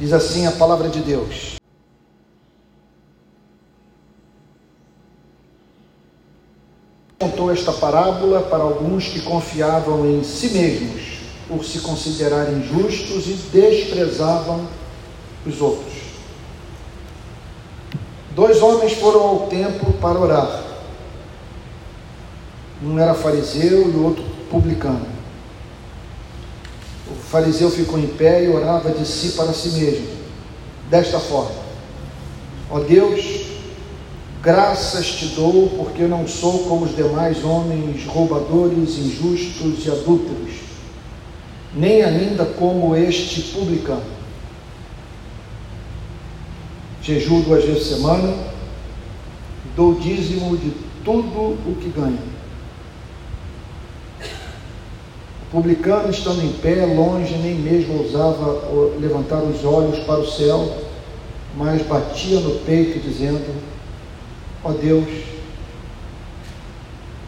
Diz assim a palavra de Deus. Contou esta parábola para alguns que confiavam em si mesmos por se considerarem justos e desprezavam os outros. Dois homens foram ao templo para orar. Um era fariseu e o outro publicano. O fariseu ficou em pé e orava de si para si mesmo, desta forma: Ó Deus, graças te dou, porque não sou como os demais homens roubadores, injustos e adúlteros, nem ainda como este publicano jejuo duas vezes por semana, dou dízimo de tudo o que ganho. O publicano, estando em pé, longe, nem mesmo ousava levantar os olhos para o céu, mas batia no peito, dizendo: Ó oh Deus,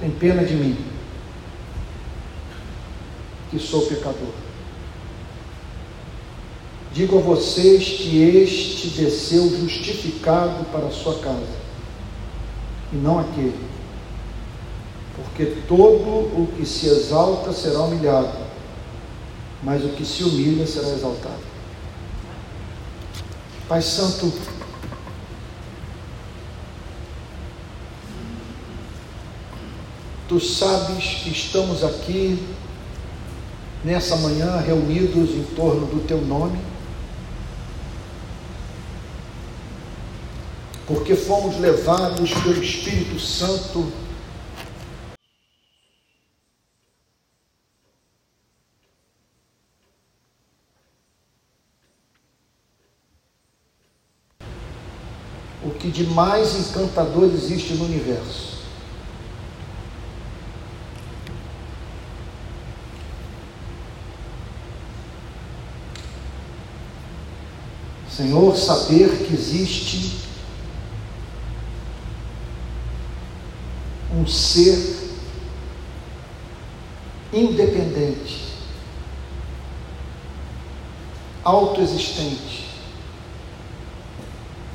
tem pena de mim, que sou pecador. Digo a vocês que este desceu justificado para a sua casa, e não aquele. Porque todo o que se exalta será humilhado, mas o que se humilha será exaltado. Pai Santo, Tu sabes que estamos aqui nessa manhã reunidos em torno do Teu nome porque fomos levados pelo Espírito Santo o que de mais encantador existe no universo. Senhor, saber que existe um ser independente, autoexistente,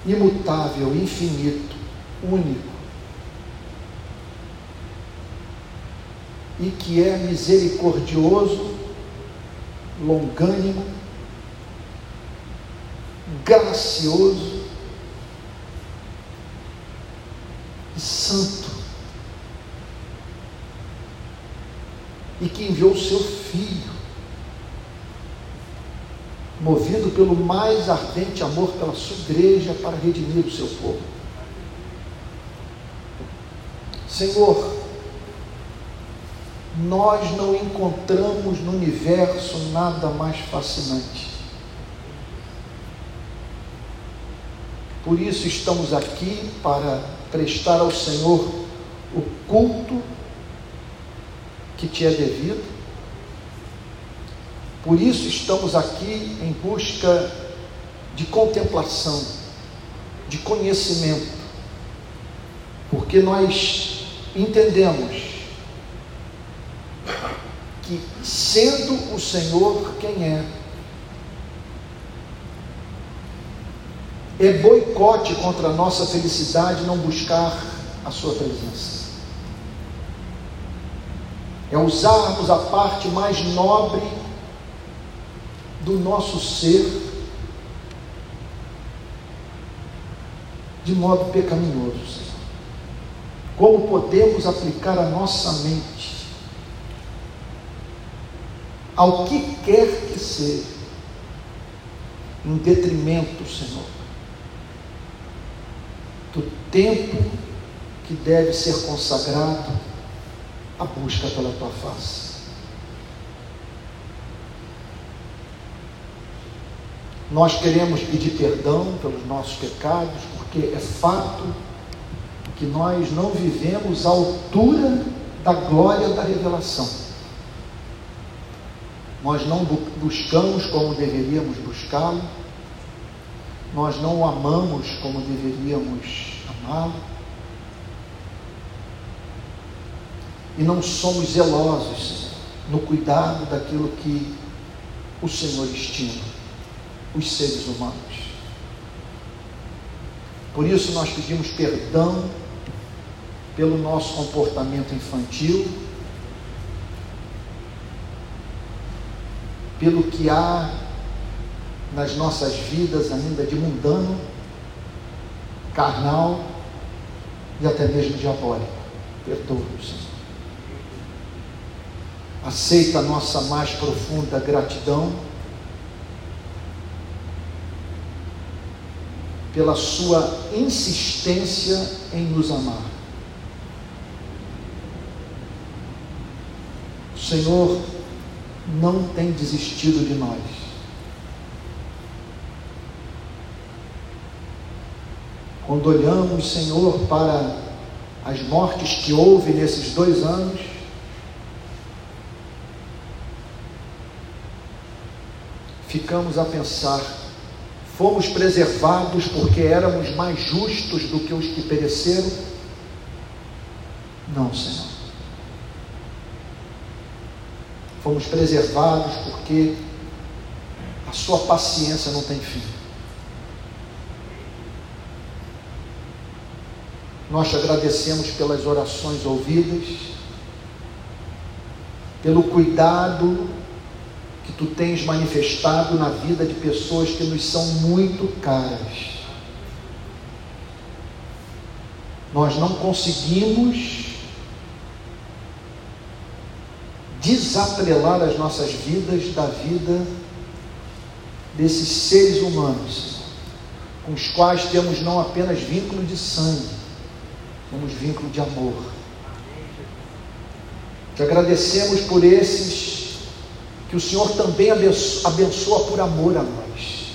imutável, infinito, único, e que é misericordioso, longânimo, gracioso e santo. e que enviou o seu Filho, movido pelo mais ardente amor pela sua igreja para redimir o seu povo. Senhor, nós não encontramos no universo nada mais fascinante. Por isso estamos aqui para prestar ao Senhor o culto que te é devido. Por isso estamos aqui em busca de contemplação, de conhecimento, porque nós entendemos que, sendo o Senhor quem é, é boicote contra a nossa felicidade não buscar a Sua presença. É usarmos a parte mais nobre do nosso ser de modo pecaminoso. Como podemos aplicar a nossa mente ao que quer que seja, em detrimento, Senhor, do tempo que deve ser consagrado a busca pela tua face. Nós queremos pedir perdão pelos nossos pecados, porque é fato que nós não vivemos à altura da glória da revelação. Nós não buscamos como deveríamos buscá-lo, nós não o amamos como deveríamos amá-lo e não somos zelosos no cuidado daquilo que o Senhor estima. Os seres humanos. Por isso nós pedimos perdão pelo nosso comportamento infantil, pelo que há nas nossas vidas ainda de mundano, carnal e até mesmo diabólico. Perdoa-nos, Senhor. Aceita a nossa mais profunda gratidão pela sua insistência em nos amar. O Senhor não tem desistido de nós. Quando olhamos, Senhor, para as mortes que houve nesses dois anos, ficamos a pensar: fomos preservados porque éramos mais justos do que os que pereceram? Não, Senhor. Fomos preservados porque a Sua paciência não tem fim. Nós te agradecemos pelas orações ouvidas, pelo cuidado que tu tens manifestado na vida de pessoas que nos são muito caras. Nós não conseguimos desatrelar as nossas vidas da vida desses seres humanos, com os quais temos não apenas vínculo de sangue, temos vínculo de amor. Te agradecemos por esses que o Senhor também abençoa por amor a nós.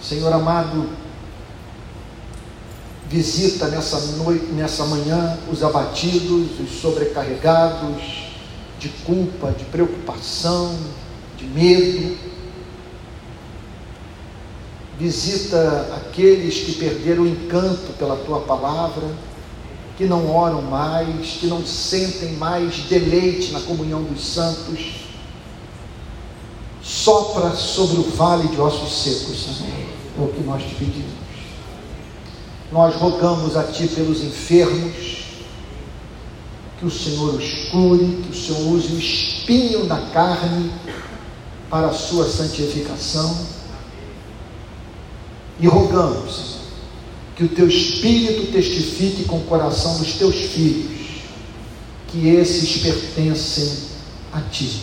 Senhor amado, visita nessa noite, nessa manhã os abatidos, os sobrecarregados de culpa, de preocupação, de medo. Visita aqueles que perderam o encanto pela tua palavra que não oram mais, que não sentem mais deleite na comunhão dos santos. Sopra sobre o vale de ossos secos, Senhor, é o que nós te pedimos. Nós rogamos a Ti pelos enfermos, que o Senhor os cure, que o Senhor use o espinho da carne para a sua santificação. E rogamos, que o teu espírito testifique com o coração dos teus filhos que esses pertencem a ti.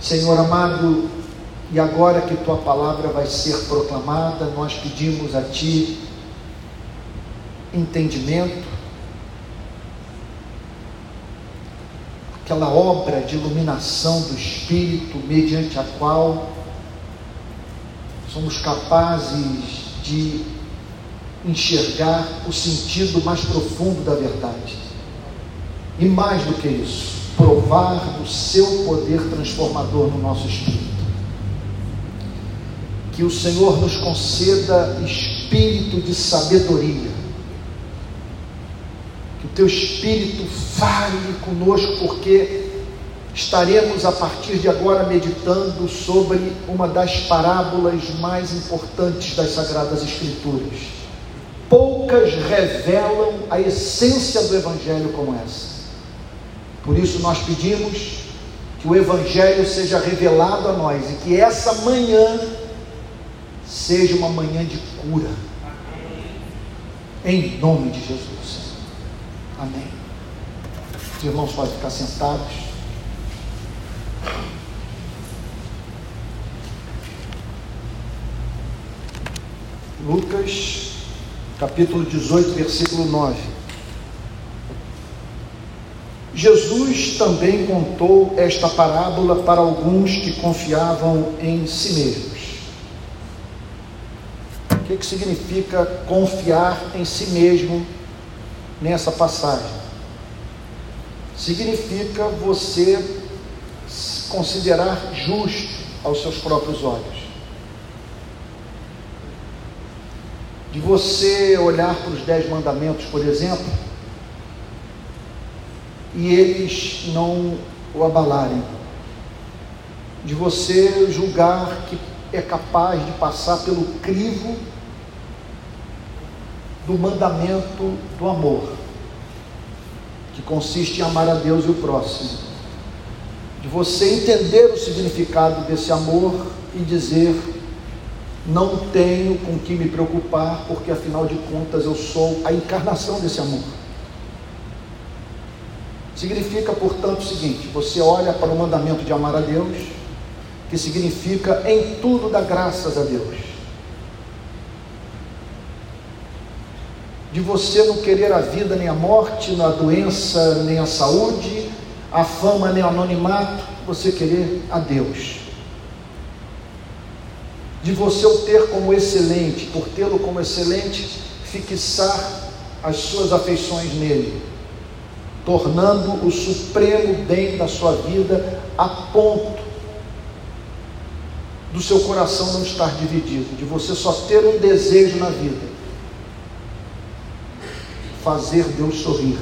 Senhor amado, e agora que tua palavra vai ser proclamada, nós pedimos a ti entendimento, aquela obra de iluminação do Espírito, mediante a qual somos capazes de enxergar o sentido mais profundo da verdade. E mais do que isso, provar do seu poder transformador no nosso espírito. Que o Senhor nos conceda espírito de sabedoria. Que o teu espírito fale conosco, porque estaremos a partir de agora meditando sobre uma das parábolas mais importantes das Sagradas Escrituras. Poucas revelam a essência do Evangelho como essa. Por isso nós pedimos que o Evangelho seja revelado a nós e que essa manhã seja uma manhã de cura. Em nome de Jesus. Amém. Os irmãos podem ficar sentados. Lucas, capítulo 18, versículo 9. Jesus também contou esta parábola para alguns que confiavam em si mesmos. O que, que significa confiar em si mesmo nessa passagem? Significa você considerar justo aos seus próprios olhos. De você olhar para os dez mandamentos, por exemplo, e eles não o abalarem, de você julgar que é capaz de passar pelo crivo do mandamento do amor, que consiste em amar a Deus e o próximo. De você entender o significado desse amor e dizer: não tenho com que me preocupar, porque afinal de contas eu sou a encarnação desse amor. Significa, portanto, o seguinte: você olha para o mandamento de amar a Deus, que significa em tudo dar graças a Deus. De você não querer a vida nem a morte, a doença nem a saúde, a fama nem o anonimato, você querer a Deus. De você o ter como excelente, por tê-lo como excelente, fixar as suas afeições nele tornando o supremo bem da sua vida a ponto do seu coração não estar dividido, de você só ter um desejo na vida: fazer Deus sorrir.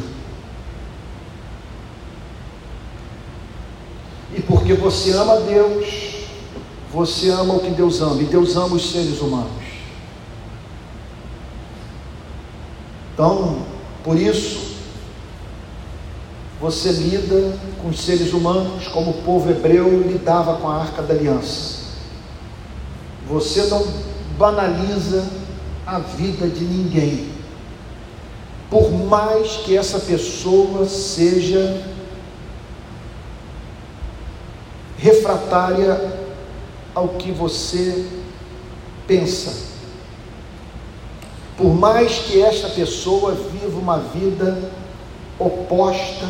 E porque você ama Deus, você ama o que Deus ama, e Deus ama os seres humanos. Então, por isso, você lida com os seres humanos como o povo hebreu lidava com a arca da aliança. Você não banaliza a vida de ninguém, por mais que essa pessoa seja refratária ao que você pensa. Por mais que esta pessoa viva uma vida oposta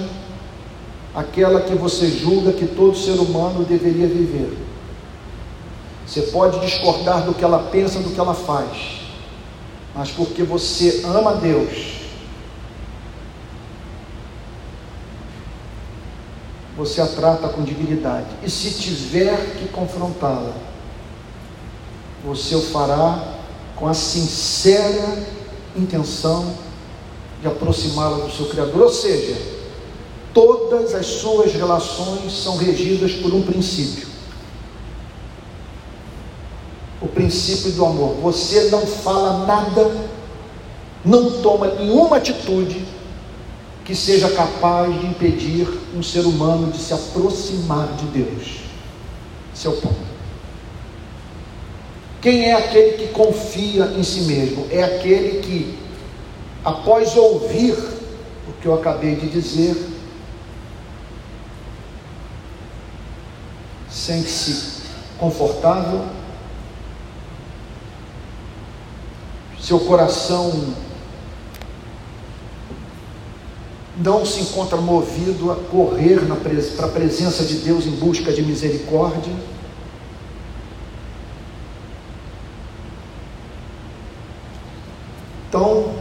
aquela que você julga que todo ser humano deveria viver. Você pode discordar do que ela pensa, do que ela faz, mas porque você ama Deus, você a trata com dignidade. E se tiver que confrontá-la, você o fará com a sincera intenção de aproximá-la do seu Criador. Ou seja, Todas as suas relações são regidas por um princípio. O princípio do amor. Você não fala nada, não toma nenhuma atitude que seja capaz de impedir um ser humano de se aproximar de Deus. Seu ponto. Quem é aquele que confia em si mesmo? É aquele que, após ouvir o que eu acabei de dizer, sente-se confortável, seu coração não se encontra movido a correr para a presença de Deus em busca de misericórdia. Então,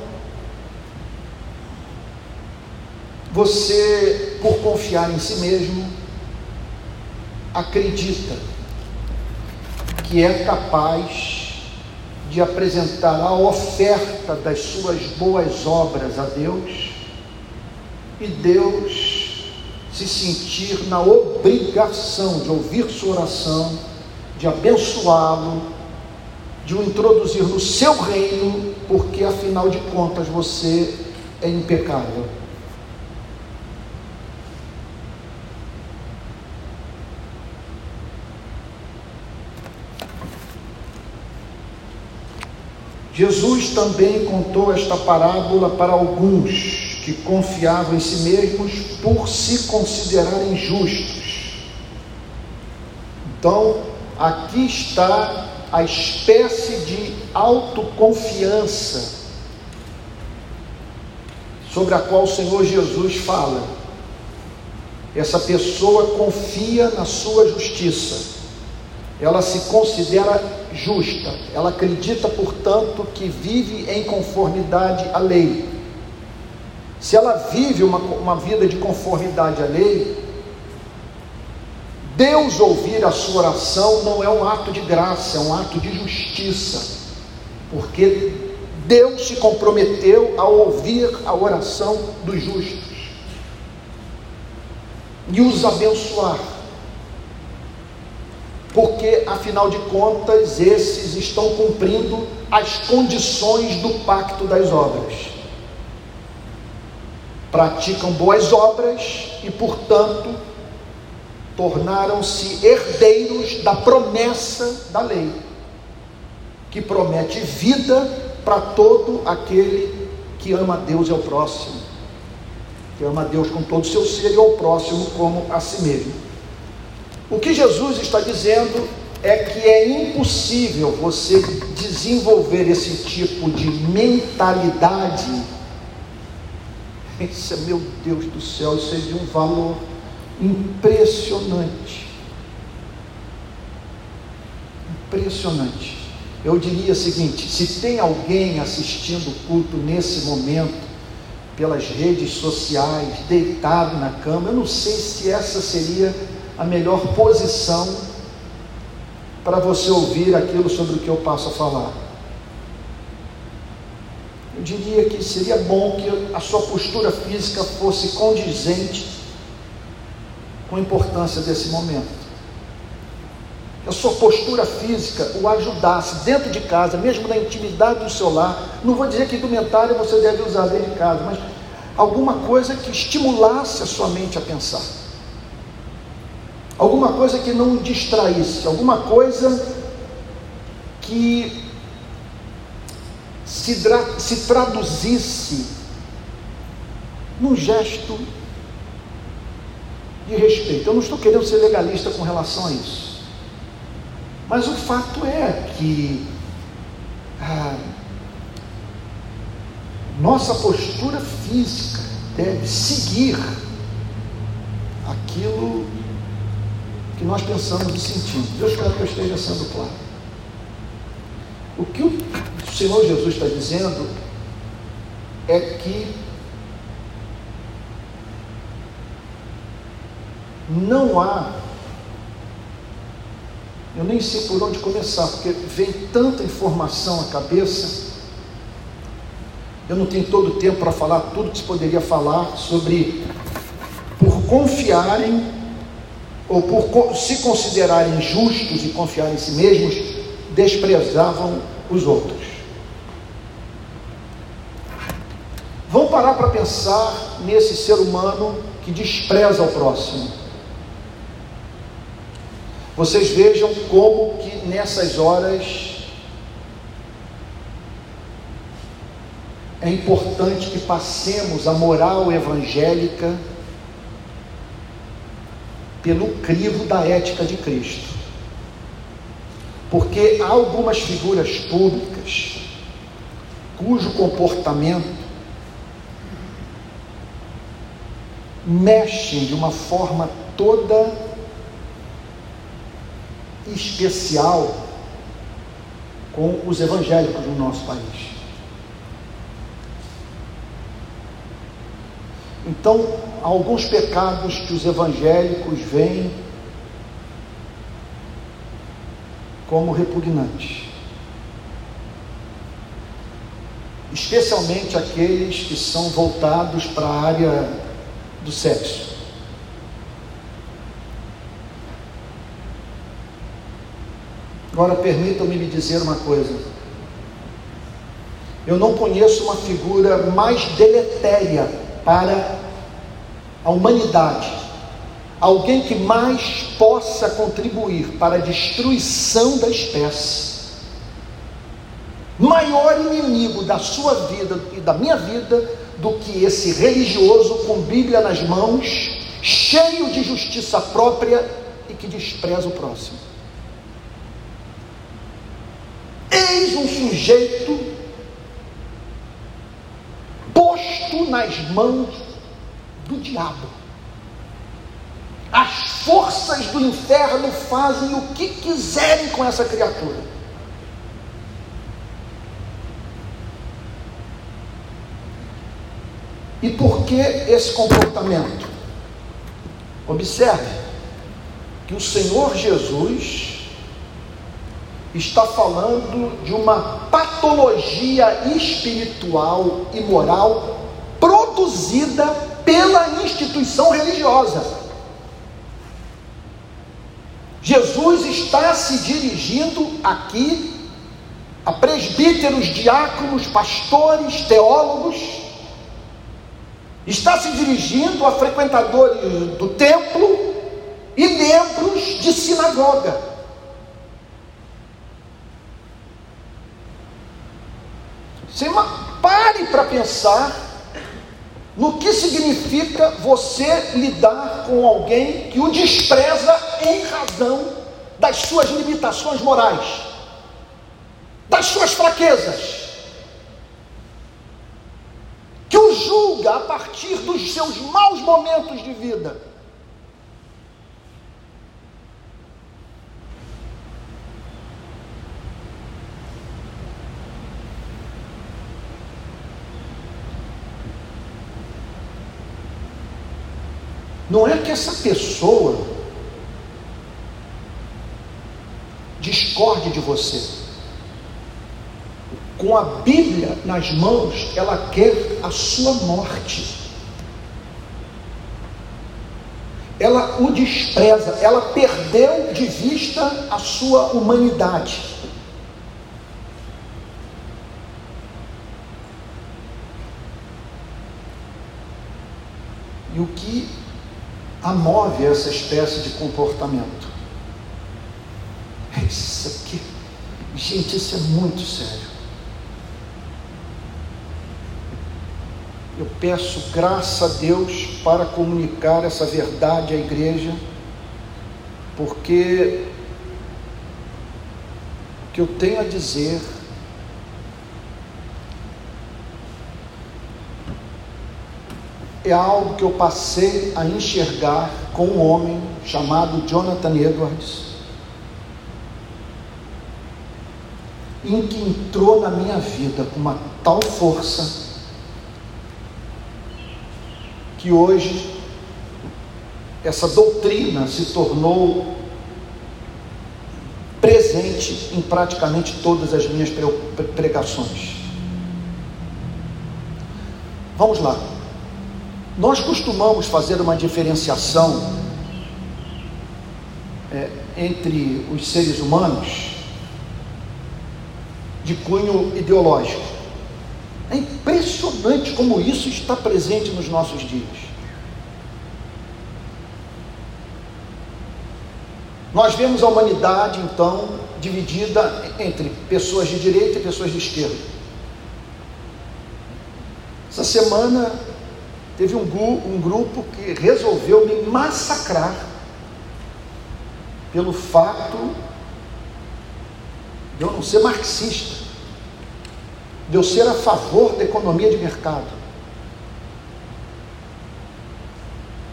você, por confiar em si mesmo, acredita que é capaz de apresentar a oferta das suas boas obras a Deus e Deus se sentir na obrigação de ouvir sua oração, de abençoá-lo, de o introduzir no seu reino, porque afinal de contas você é impecável. Jesus também contou esta parábola para alguns que confiavam em si mesmos por se considerarem justos. Então, aqui está a espécie de autoconfiança sobre a qual o Senhor Jesus fala. Essa pessoa confia na sua justiça, ela se considera justa. Ela acredita, portanto, que vive em conformidade à lei. Se ela vive uma, uma vida de conformidade à lei, Deus ouvir a sua oração não é um ato de graça, é um ato de justiça, porque Deus se comprometeu a ouvir a oração dos justos e os abençoar. porque afinal de contas esses estão cumprindo as condições do pacto das obras. Praticam boas obras e, portanto, tornaram-se herdeiros da promessa da lei, que promete vida para todo aquele que ama a Deus e ao próximo, que ama a Deus com todo o seu ser e ao próximo como a si mesmo. O que Jesus está dizendo é que é impossível você desenvolver esse tipo de mentalidade. É, meu Deus do céu, isso é de um valor impressionante. Impressionante. Eu diria o seguinte: se tem alguém assistindo o culto nesse momento, pelas redes sociais, deitado na cama, eu não sei se essa seria a melhor posição para você ouvir aquilo sobre o que eu passo a falar. Eu diria que seria bom que a sua postura física fosse condizente com a importância desse momento. Que a sua postura física o ajudasse dentro de casa, mesmo na intimidade do seu lar. Não vou dizer que indumentária você deve usar dentro de casa, mas alguma coisa que estimulasse a sua mente a pensar. Alguma coisa que não distraísse, alguma coisa que se, se traduzisse num gesto de respeito. Eu não estou querendo ser legalista com relação a isso. Mas o fato é que ah, nossa postura física deve seguir aquilo que nós pensamos e sentimos. Deus quer que eu esteja sendo claro. O que o Senhor Jesus está dizendo é que não há, eu nem sei por onde começar, porque vem tanta informação à cabeça, eu não tenho todo o tempo para falar tudo que se poderia falar sobre, por confiarem, ou por se considerarem justos e confiar em si mesmos, desprezavam os outros. Vamos parar para pensar nesse ser humano que despreza o próximo. Vocês vejam como que nessas horas é importante que passemos a moral evangélica pelo crivo da ética de Cristo. Porque há algumas figuras públicas cujo comportamento mexem de uma forma toda especial com os evangélicos no nosso país. Então, alguns pecados que os evangélicos veem como repugnantes. Especialmente aqueles que são voltados para a área do sexo. Agora permitam-me lhe dizer uma coisa. Eu não conheço uma figura mais deletéria para a humanidade, alguém que mais possa contribuir para a destruição da espécie. Maior inimigo da sua vida e da minha vida do que esse religioso com Bíblia nas mãos, cheio de justiça própria e que despreza o próximo. Eis um sujeito posto nas mãos do diabo. As forças do inferno fazem o que quiserem com essa criatura. E por que esse comportamento? Observe que o Senhor Jesus está falando de uma patologia espiritual e moral produzida pela instituição religiosa. Jesus está se dirigindo aqui a presbíteros, diáconos, pastores, teólogos, está se dirigindo a frequentadores do templo e membros de sinagoga. Você pare para pensar no que significa você lidar com alguém que o despreza em razão das suas limitações morais das suas fraquezas, julga a partir dos seus maus momentos de vida. Não é que essa pessoa discorde de você com a Bíblia nas mãos, ela quer a sua morte. Ela o despreza, ela perdeu de vista a sua humanidade. E o que a move essa espécie de comportamento? É isso aqui. Gente, isso é muito sério. Eu peço graça a Deus para comunicar essa verdade à igreja, porque o que eu tenho a dizer é algo que eu passei a enxergar com um homem chamado Jonathan Edwards, em que entrou na minha vida com uma tal força que hoje essa doutrina se tornou presente em praticamente todas as minhas pregações. Vamos lá. Nós costumamos fazer uma diferenciação é, entre os seres humanos de cunho ideológico. É impressionante como isso está presente nos nossos dias. Nós vemos a humanidade, então, dividida entre pessoas de direita e pessoas de esquerda. Essa semana teve um, um grupo que resolveu me massacrar pelo fato de eu não ser marxista de eu ser a favor da economia de mercado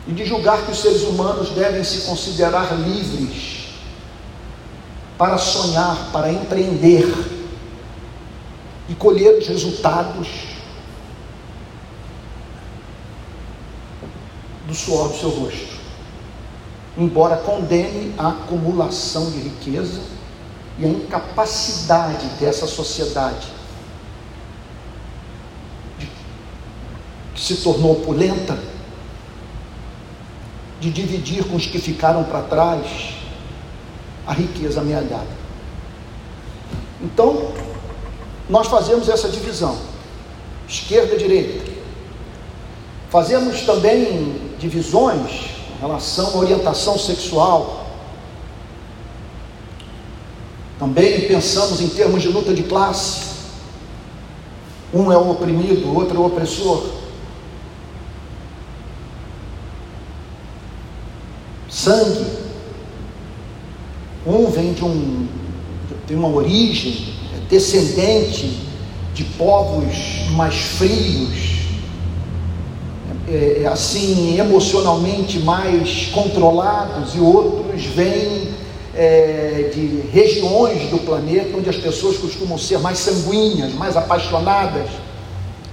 e de julgar que os seres humanos devem se considerar livres para sonhar, para empreender e colher os resultados do suor do seu rosto. Embora condene a acumulação de riqueza e a incapacidade dessa sociedade se tornou opulenta, de dividir com os que ficaram para trás a riqueza amealhada. Então, nós fazemos essa divisão, esquerda e direita. Fazemos também divisões em relação à orientação sexual. Também pensamos em termos de luta de classe. Um é o oprimido, o outro é o opressor. Sangue. Um vem de um tem uma origem é descendente de povos mais frios, é, é, assim emocionalmente mais controlados, e outros vêm de regiões do planeta onde as pessoas costumam ser mais sanguíneas, mais apaixonadas,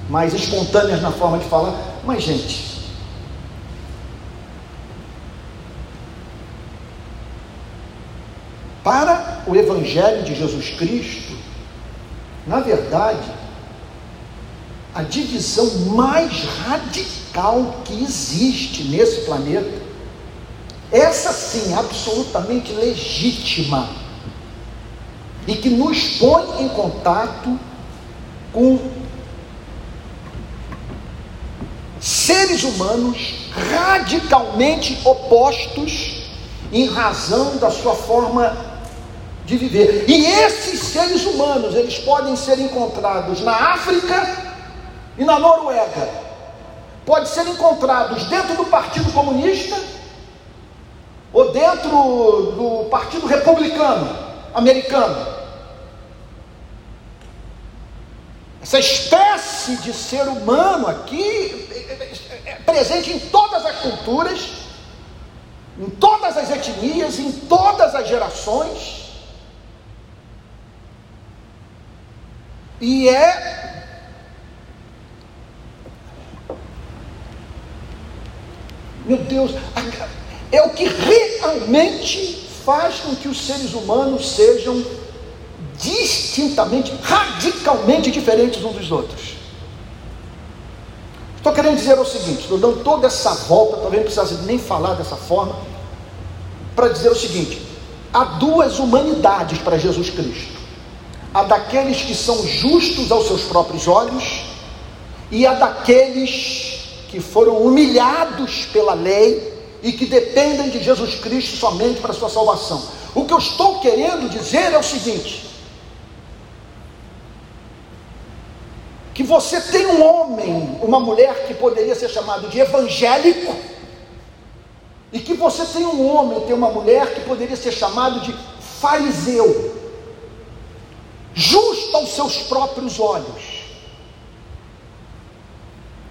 mais espontâneas na forma de falar. Mas, gente, Para o Evangelho de Jesus Cristo, na verdade, a divisão mais radical que existe nesse planeta essa sim, absolutamente legítima, e que nos põe em contato com seres humanos radicalmente opostos em razão da sua forma de viver. E esses seres humanos, eles podem ser encontrados na África e na Noruega. Podem ser encontrados dentro do Partido Comunista ou dentro do Partido Republicano Americano. Essa espécie de ser humano aqui é presente em todas as culturas, em todas as etnias, em todas as gerações. E é Meu Deus, é o que realmente faz com que os seres humanos sejam distintamente, radicalmente diferentes uns dos outros. Estou querendo dizer o seguinte, estou dando toda essa volta, talvez não precisasse nem falar dessa forma, para dizer o seguinte: há duas humanidades para Jesus Cristo. A daqueles que são justos aos seus próprios olhos, e a daqueles que foram humilhados pela lei e que dependem de Jesus Cristo somente para sua salvação. O que eu estou querendo dizer é o seguinte: que você tem um homem, uma mulher que poderia ser chamado de evangélico, e que você tem um homem, tem uma mulher que poderia ser chamado de fariseu, justo aos seus próprios olhos.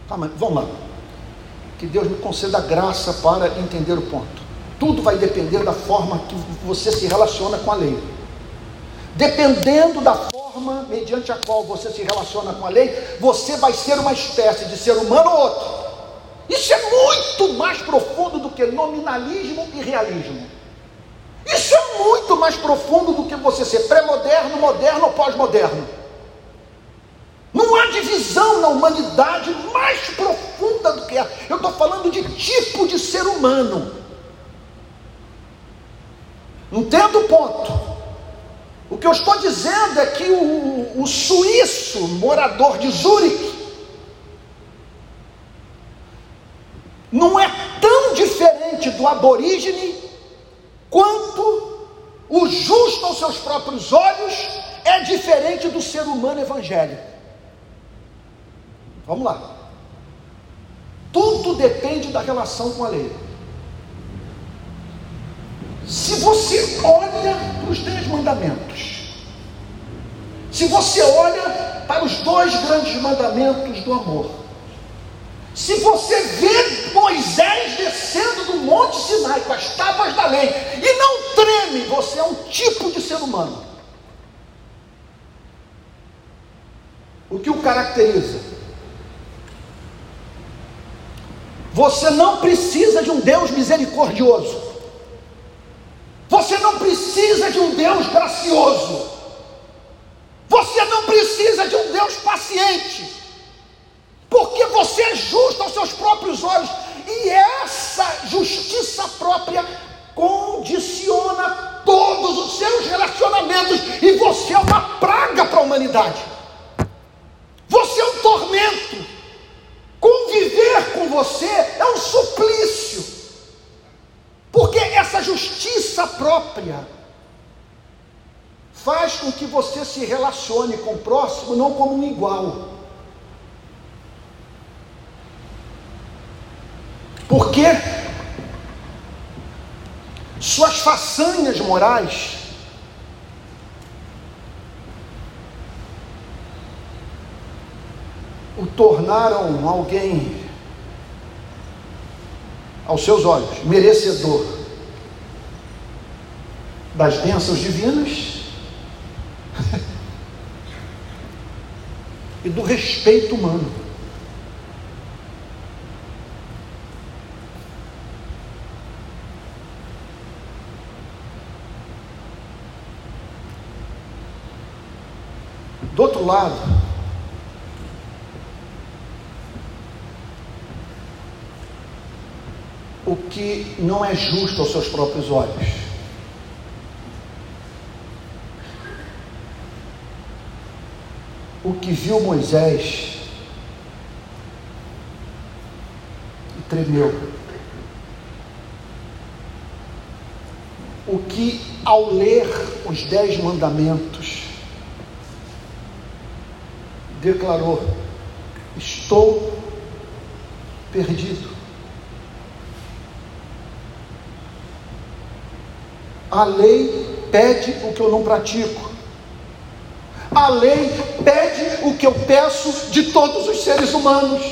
Tá, mas vamos lá. Que Deus me conceda graça para entender o ponto. Tudo vai depender da forma que você se relaciona com a lei. Dependendo da forma mediante a qual você se relaciona com a lei, você vai ser uma espécie de ser humano ou outro. Isso é muito mais profundo do que nominalismo e realismo. Isso é muito mais profundo do que você ser pré-moderno, moderno ou pós-moderno. Não há divisão na humanidade mais profunda do que essa. Eu estou falando de tipo de ser humano. Entendo o ponto. O que eu estou dizendo é que o, o suíço, morador de Zurique, não é tão diferente do aborígene quanto o justo aos seus próprios olhos é diferente do ser humano evangélico. Vamos lá. Tudo depende da relação com a lei. Se você olha para os dez mandamentos, se você olha para os dois grandes mandamentos do amor, se você vê Moisés descendo do Monte Sinai com as tábuas da lei e não treme, você é um tipo de ser humano. O que o caracteriza? Você não precisa de um Deus misericordioso. Você não precisa de um Deus gracioso. Você não precisa de um Deus paciente. Porque você é justo aos seus próprios olhos. E essa justiça própria condiciona todos os seus relacionamentos. E você é uma praga para a humanidade. Você é um tormento. Conviver com você é um suplício. Porque essa justiça própria faz com que você se relacione com o próximo não como um igual. Porque suas façanhas morais o tornaram alguém aos seus olhos, merecedor das bênçãos divinas e do respeito humano. Do outro lado, o que não é justo aos seus próprios olhos. O que viu Moisés e tremeu. O que, ao ler os dez mandamentos, declarou: Estou perdido. A lei pede o que eu não pratico. A lei pede o que eu peço de todos os seres humanos.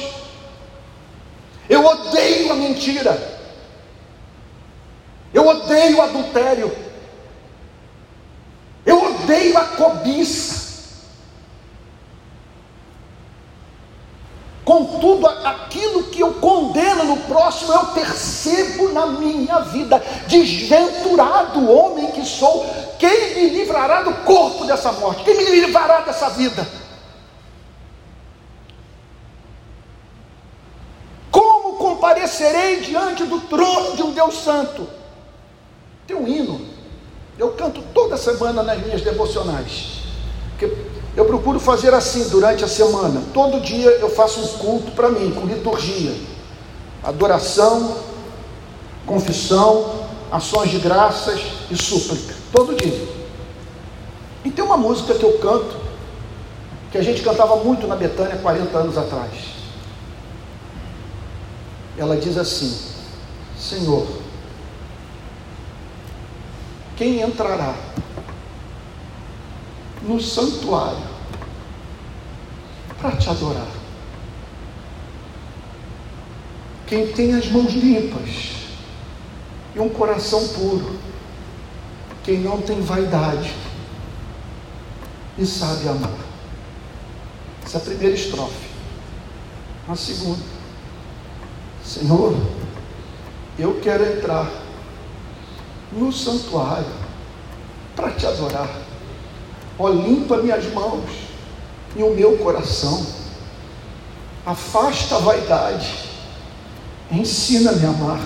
Eu odeio a mentira. Eu odeio o adultério. Eu odeio a cobiça. Contudo, aquilo que eu condeno no próximo, eu percebo na minha vida. Desventurado homem que sou, quem me livrará do corpo dessa morte? Quem me livrará dessa vida? Como comparecerei diante do trono de um Deus Santo? Tem um hino, eu canto toda semana nas minhas devocionais. Que eu procuro fazer assim durante a semana. Todo dia eu faço um culto para mim, com liturgia, adoração, confissão, ações de graças e súplica. Todo dia. E tem uma música que eu canto, que a gente cantava muito na Betânia 40 anos atrás. Ela diz assim: Senhor, quem entrará no santuário para te adorar. Quem tem as mãos limpas e um coração puro, quem não tem vaidade e sabe amar. Essa é a primeira estrofe. A segunda, Senhor, eu quero entrar no santuário para te adorar Ó, limpa minhas mãos e o meu coração. Afasta a vaidade. Ensina-me a amar.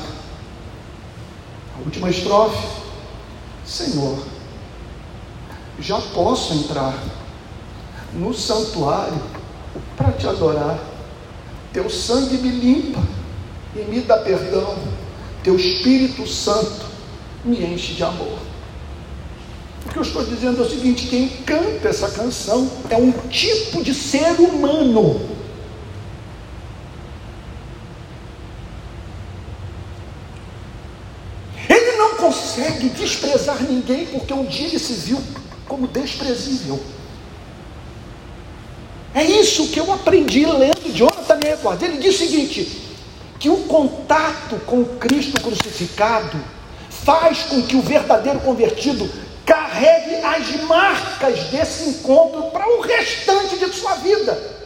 A última estrofe. Senhor, já posso entrar no santuário para te adorar. Teu sangue me limpa e me dá perdão. Teu Espírito Santo me enche de amor. O que eu estou dizendo é o seguinte: quem canta essa canção é um tipo de ser humano. Ele não consegue desprezar ninguém porque um dia ele se viu como desprezível. É isso que eu aprendi lendo Jonathan Edwards. Ele diz o seguinte: que o contato com Cristo crucificado faz com que o verdadeiro convertido carregue as marcas desse encontro para o restante de sua vida.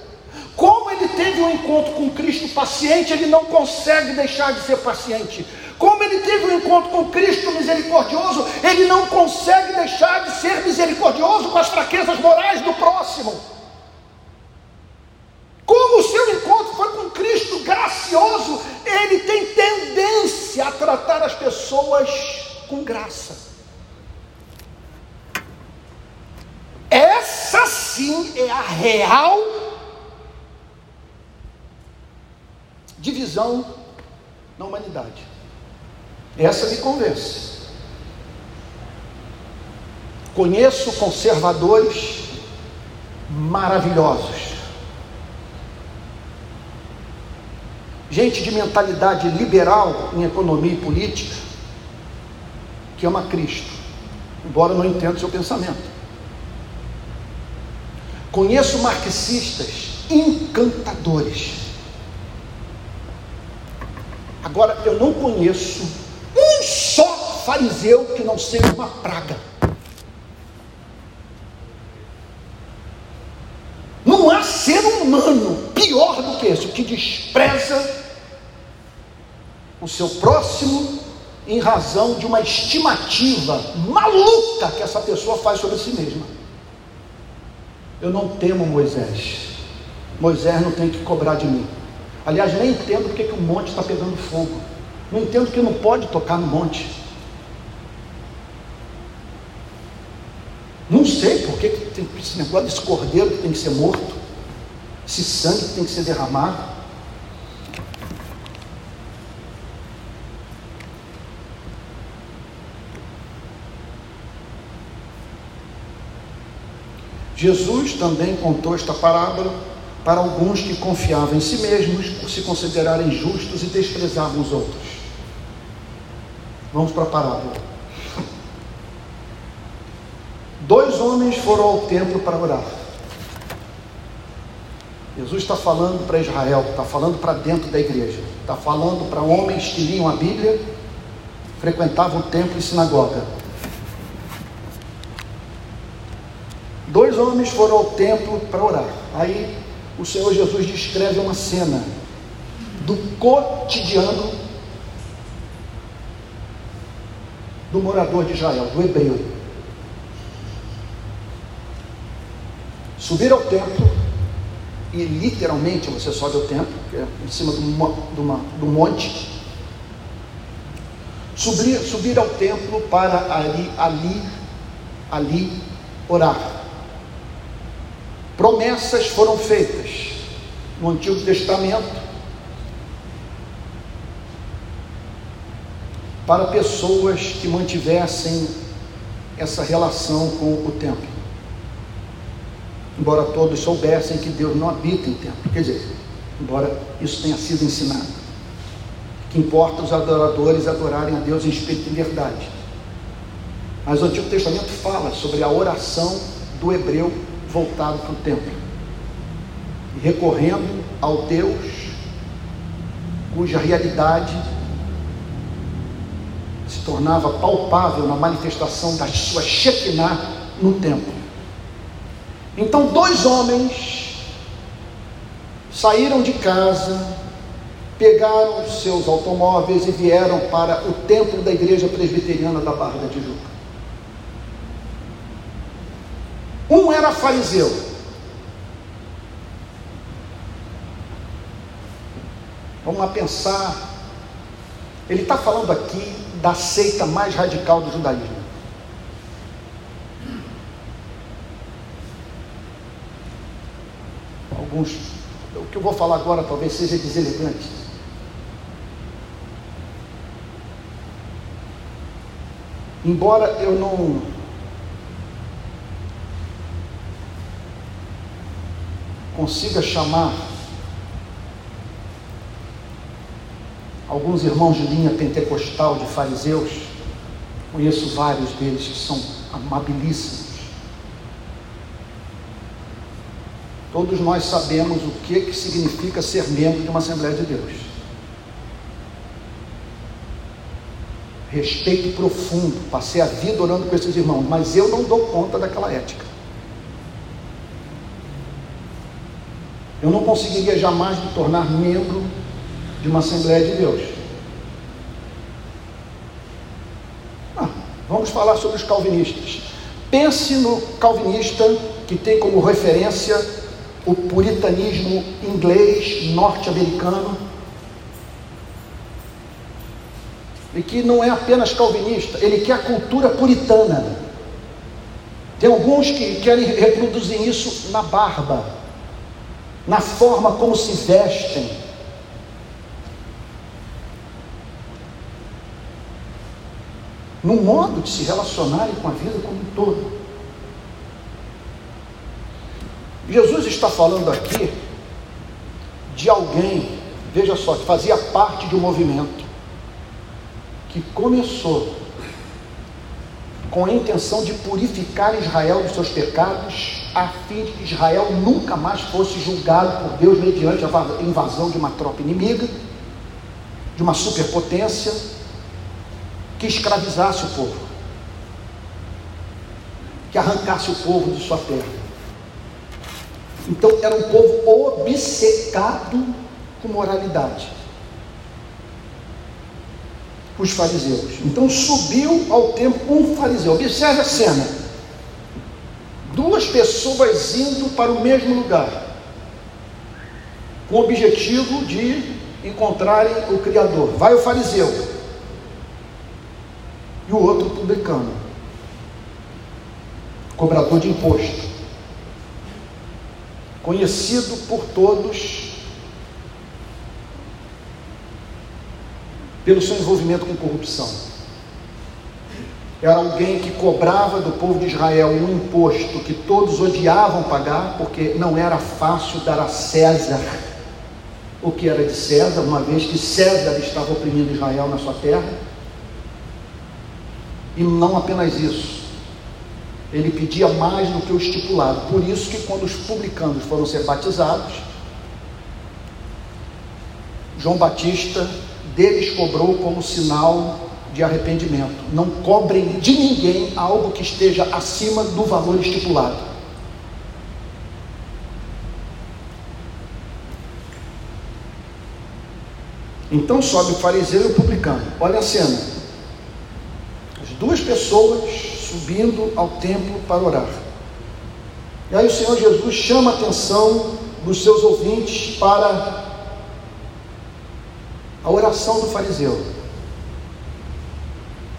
Como ele teve um encontro com Cristo paciente, ele não consegue deixar de ser paciente. Como ele teve um encontro com Cristo misericordioso, ele não consegue deixar de ser misericordioso com as fraquezas morais do próximo. Como o seu encontro foi com Cristo gracioso, ele tem tendência a tratar as pessoas com graça. Essa sim é a real divisão na humanidade. Essa me convence. Conheço conservadores maravilhosos. Gente de mentalidade liberal em economia e política que ama Cristo, embora não entenda o seu pensamento. Conheço marxistas encantadores. Agora, eu não conheço um só fariseu que não seja uma praga. Não há ser humano pior do que esse, que despreza o seu próximo em razão de uma estimativa maluca que essa pessoa faz sobre si mesma. Eu não temo Moisés. Moisés não tem que cobrar de mim. Aliás, nem entendo porque que o monte está pegando fogo. Não entendo que não pode tocar no monte. Não sei por que tem esse negócio desse cordeiro que tem que ser morto, esse sangue que tem que ser derramado. Jesus também contou esta parábola para alguns que confiavam em si mesmos por se considerarem justos e desprezavam os outros. Vamos para a parábola. Dois homens foram ao templo para orar. Jesus está falando para Israel, está falando para dentro da igreja, está falando para homens que liam a Bíblia, frequentavam o templo e sinagoga. Dois homens foram ao templo para orar. Aí o Senhor Jesus descreve uma cena do cotidiano do morador de Israel, do hebreu. Subir ao templo, e literalmente você sobe ao templo, que é em cima do, do monte, subir, subir ao templo para ali, ali, ali orar. Promessas foram feitas no Antigo Testamento para pessoas que mantivessem essa relação com o templo. Embora todos soubessem que Deus não habita em templo, quer dizer, embora isso tenha sido ensinado, que importa os adoradores adorarem a Deus em espírito e verdade. Mas o Antigo Testamento fala sobre a oração do hebreu voltado para o templo, recorrendo ao Deus cuja realidade se tornava palpável na manifestação da sua Shekinah no templo. Então, dois homens saíram de casa, pegaram seus automóveis e vieram para o templo da igreja presbiteriana da Barra da Tijuca. Um era fariseu. Vamos lá pensar. Ele está falando aqui da seita mais radical do judaísmo. Alguns, o que eu vou falar agora talvez seja deselegante. Embora eu não consiga chamar alguns irmãos de linha pentecostal de fariseus, conheço vários deles que são amabilíssimos. Todos nós sabemos o que, que significa ser membro de uma Assembleia de Deus. Respeito profundo, passei a vida orando com esses irmãos, mas eu não dou conta daquela ética. Eu não conseguiria jamais me tornar membro de uma Assembleia de Deus. Ah, vamos falar sobre os calvinistas. Pense no calvinista que tem como referência o puritanismo inglês norte-americano e que não é apenas calvinista, ele quer a cultura puritana. Tem alguns que querem reproduzir isso na barba na forma como se vestem. No modo de se relacionarem com a vida como um todo. Jesus está falando aqui de alguém, veja só, que fazia parte de um movimento que começou com a intenção de purificar Israel dos seus pecados a fim de que Israel nunca mais fosse julgado por Deus mediante a invasão de uma tropa inimiga, de uma superpotência que escravizasse o povo, que arrancasse o povo de sua terra. Então era um povo obcecado com moralidade. Os fariseus. Então subiu ao templo um fariseu. Observe a cena duas pessoas indo para o mesmo lugar, com o objetivo de encontrarem o Criador. Vai o fariseu e o outro publicano, cobrador de imposto, conhecido por todos pelo seu envolvimento com corrupção. Era alguém que cobrava do povo de Israel um imposto que todos odiavam pagar, porque não era fácil dar a César o que era de César, uma vez que César estava oprimindo Israel na sua terra. E não apenas isso, ele pedia mais do que o estipulado. Por isso que quando os publicanos foram ser batizados, João Batista deles cobrou como sinal de arrependimento. Não cobrem de ninguém algo que esteja acima do valor estipulado. Então sobe o fariseu e o publicano. Olha a cena. As duas pessoas subindo ao templo para orar. E aí o Senhor Jesus chama a atenção dos seus ouvintes para a oração do fariseu.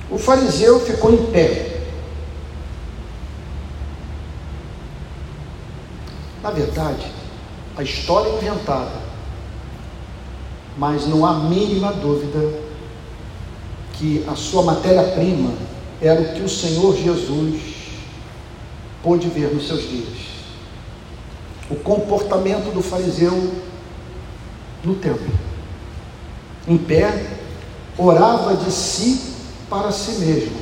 O fariseu ficou em pé. Na verdade, a história é inventada mas não há mínima dúvida que a sua matéria-prima era o que o Senhor Jesus pôde ver nos seus dias. O comportamento do fariseu no templo. Em pé, orava de si para si mesmo.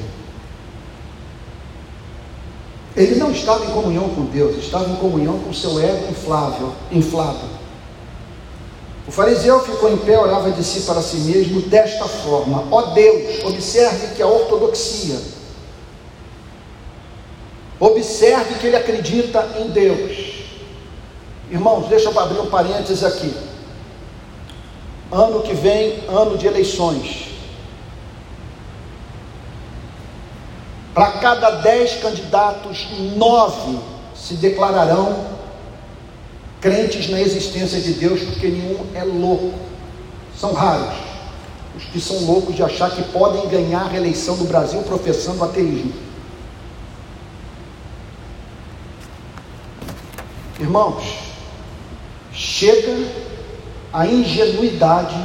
Ele não estava em comunhão com Deus, estava em comunhão com seu ego inflável, inflado. O fariseu ficou em pé, orava de si para si mesmo desta forma: Ó oh Deus, observe que a ortodoxia, observe que ele acredita em Deus. Irmãos, deixa eu abrir um parênteses aqui. Ano que vem, ano de eleições. Para cada dez candidatos, nove se declararão crentes na existência de Deus, porque nenhum é louco. São raros os que são loucos de achar que podem ganhar a reeleição do Brasil professando ateísmo. Irmãos, chega a ingenuidade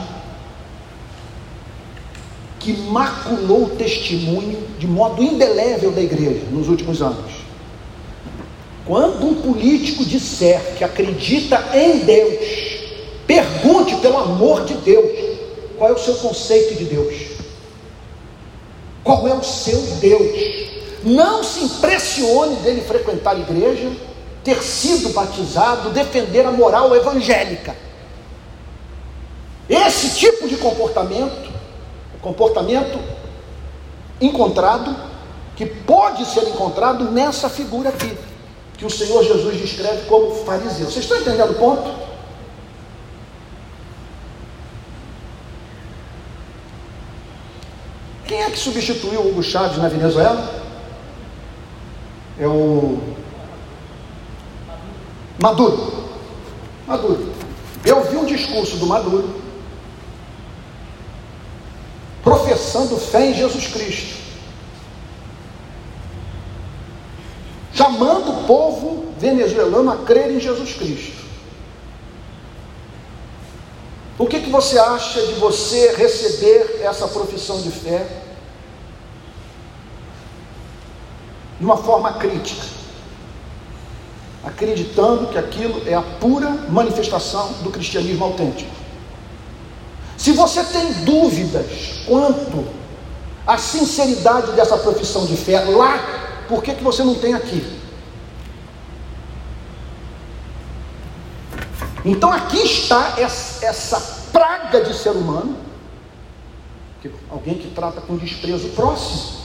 que maculou o testemunho de modo indelével da igreja nos últimos anos. Quando um político disser que acredita em Deus, pergunte pelo amor de Deus, qual é o seu conceito de Deus? Qual é o seu Deus? Não se impressione dele frequentar a igreja, ter sido batizado, defender a moral evangélica. Esse tipo de comportamento, comportamento encontrado, que pode ser encontrado nessa figura aqui que o Senhor Jesus descreve como fariseu. Vocês estão entendendo o ponto? Quem é que substituiu o Hugo Chávez na Venezuela? É o Maduro. Maduro. Eu vi um discurso do Maduro professando fé em Jesus Cristo. chamando o povo venezuelano a crer em Jesus Cristo. O que, que você acha de você receber essa profissão de fé de uma forma crítica, acreditando que aquilo é a pura manifestação do cristianismo autêntico? Se você tem dúvidas quanto à sinceridade dessa profissão de fé lá por que, que você não tem aqui? Então aqui está essa praga de ser humano, alguém que trata com desprezo próximo.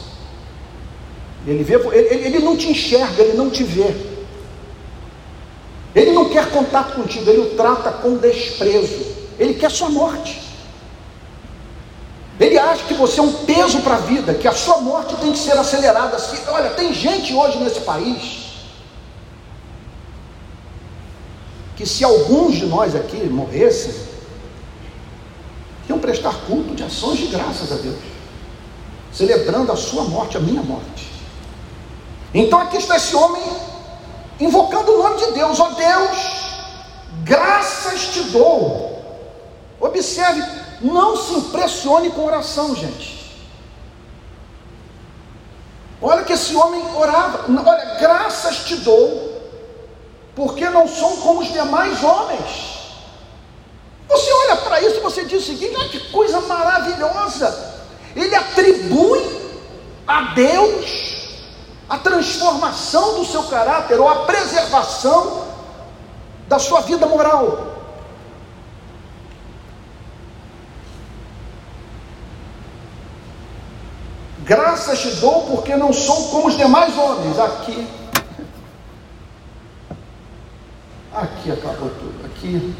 Ele, vê, ele, ele não te enxerga, ele não te vê. Ele não quer contato contigo, ele o trata com desprezo. Ele quer sua morte. Ele acha que você é um peso para a vida, que a sua morte tem que ser acelerada. Olha, tem gente hoje nesse país que se alguns de nós aqui morressem, iam prestar culto de ações de graças a Deus, celebrando a sua morte, a minha morte. Então aqui está esse homem invocando o nome de Deus, ó oh, Deus, graças te dou. Observe, não se impressione com oração, gente. Olha que esse homem orava, olha, graças te dou, porque não são como os demais homens. Você olha para isso e você diz o seguinte: olha que coisa maravilhosa. Ele atribui a Deus a transformação do seu caráter ou a preservação da sua vida moral. Graças te dou porque não sou como os demais homens. Aqui. Aqui acabou tudo. Aqui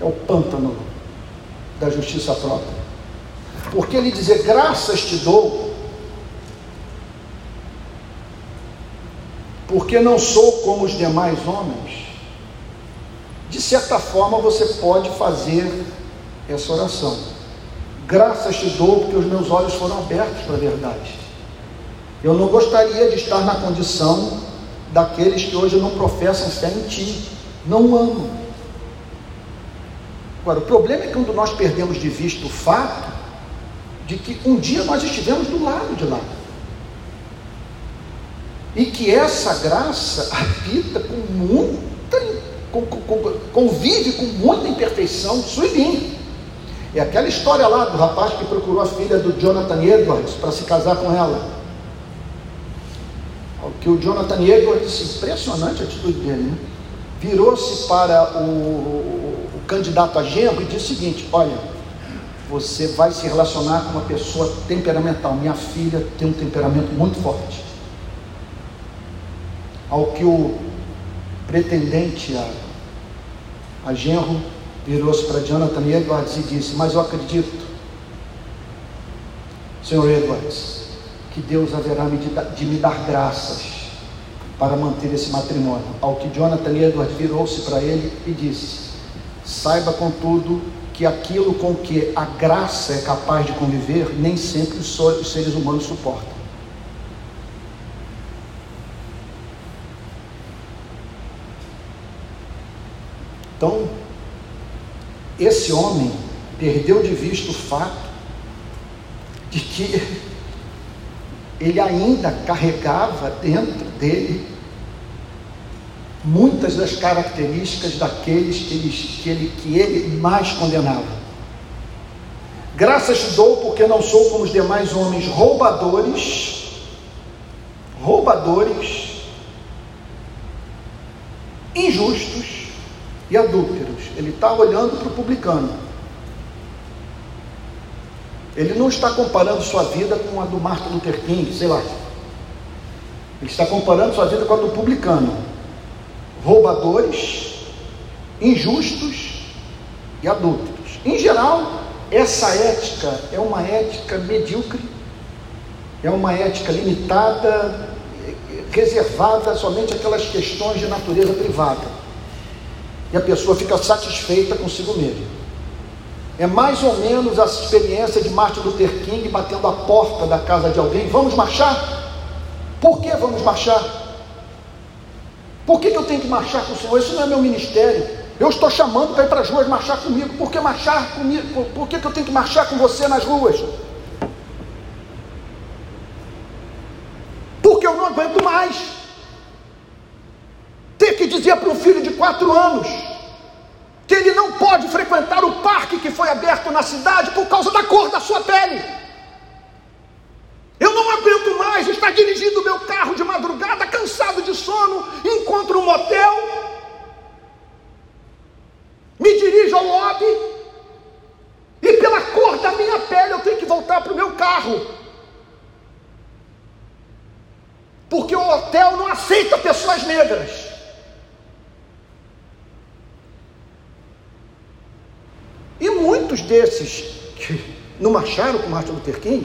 é o pântano da justiça própria. Porque ele dizer graças te dou porque não sou como os demais homens. De certa forma você pode fazer essa oração. Graças te dou porque os meus olhos foram abertos para a verdade. Eu não gostaria de estar na condição daqueles que hoje não professam fé em ti, não amam. Agora, o problema é quando nós perdemos de vista o fato de que um dia nós estivemos do lado de lá e que essa graça habita com muita, com, com, convive com muita imperfeição sublime. É aquela história lá do rapaz que procurou a filha do Jonathan Edwards para se casar com ela. O que o Jonathan Edwards impressionante a atitude dele, né? virou-se para o, o, candidato a genro e disse o seguinte: Olha, você vai se relacionar com uma pessoa temperamental. Minha filha tem um temperamento muito forte ao que o pretendente a, a genro virou-se para Jonathan Edwards e disse: Mas eu acredito, Senhor Edwards, que Deus haverá de me dar graças para manter esse matrimônio. Ao que Jonathan Edwards virou-se para ele e disse: Saiba, contudo, que aquilo com que a graça é capaz de conviver, nem sempre os seres humanos suportam. Então, esse homem perdeu de vista o fato de que ele ainda carregava dentro dele muitas das características daqueles que ele, que ele, que ele mais condenava. Graças te dou porque não sou como os demais homens roubadores, roubadores, injustos, e adúlteros. Ele está olhando para o publicano. Ele não está comparando sua vida com a do Martin Luther King, sei lá. Ele está comparando sua vida com a do publicano. Roubadores, injustos e adúlteros. Em geral, essa ética é uma ética medíocre, é uma ética limitada, reservada somente àquelas questões de natureza privada e a pessoa fica satisfeita consigo mesma. É mais ou menos a experiência de Martin Luther King batendo a porta da casa de alguém: vamos marchar? Por que vamos marchar? Por que, que eu tenho que marchar com o Senhor? Isso não é meu ministério. Eu estou chamando para ir para as ruas marchar comigo. Por que marchar comigo? Por, por que, que eu tenho que marchar com você nas ruas? Porque eu não aguento mais ter que dizer para um filho de quatro anos que ele não pode frequentar o parque que foi aberto na cidade por causa da cor da sua pele. Eu não aguento mais estar dirigindo meu carro de madrugada, cansado de sono, encontro um motel, me dirijo ao lobby e pela cor da minha pele eu tenho que voltar para o meu carro. Porque o hotel não aceita pessoas negras. E muitos desses que não marcharam com Martin Luther King,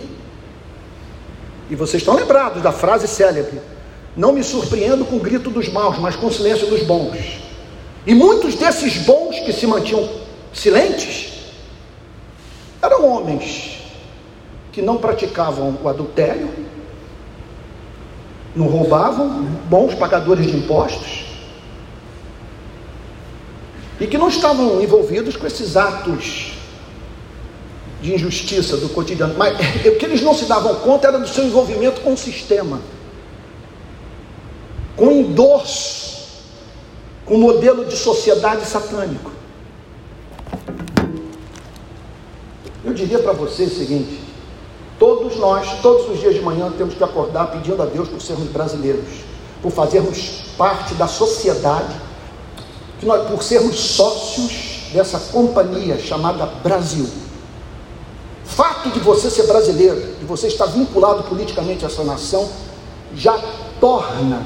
e vocês estão lembrados da frase célebre: Não me surpreendo com o grito dos maus, mas com o silêncio dos bons. E muitos desses bons que se mantinham silentes Eram homens que não praticavam o adultério, não roubavam, bons pagadores de impostos, e que não estavam envolvidos com esses atos de injustiça do cotidiano. Mas o que eles não se davam conta era do seu envolvimento com o sistema, com endorso, com o modelo de sociedade satânico. Eu diria para você o seguinte: todos nós, todos os dias de manhã, temos que acordar pedindo a Deus por sermos brasileiros, por fazermos parte da sociedade, por sermos sócios dessa companhia chamada Brasil. Fato de você ser brasileiro, de você estar vinculado politicamente a essa nação, já torna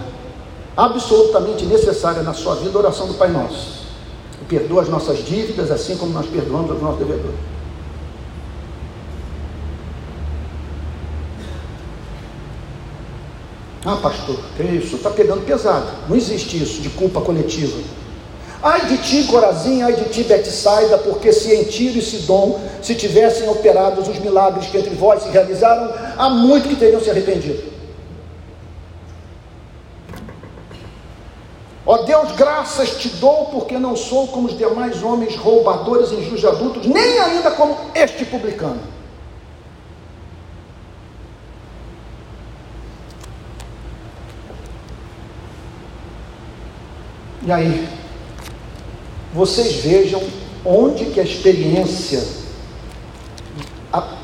absolutamente necessária na sua vida a oração do Pai Nosso. Perdoa as nossas dívidas, assim como nós perdoamos os nossos devedores. Ah, pastor, que isso? Está pegando pesado. Não existe isso de culpa coletiva. Ai de ti, Corazim, ai de ti, Betsaida, porque se em Tiro e Sidom se tivessem operados os milagres que entre vós se realizaram, há muito que teriam se arrependido. Ó Deus, graças te dou, porque não sou como os demais homens roubadores, injustos adultos, nem ainda como este publicano. E aí, vocês vejam onde que a experiência a,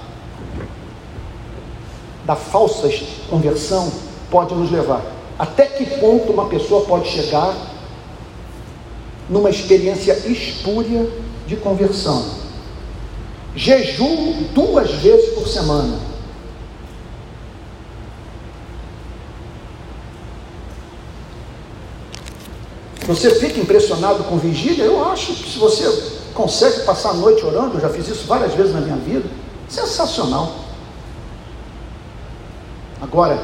da falsa conversão pode nos levar. Até que ponto uma pessoa pode chegar numa experiência espúria de conversão? Jejum duas vezes por semana Você fica impressionado com vigília? Eu acho que se você consegue passar a noite orando, eu já fiz isso várias vezes na minha vida, sensacional. Agora,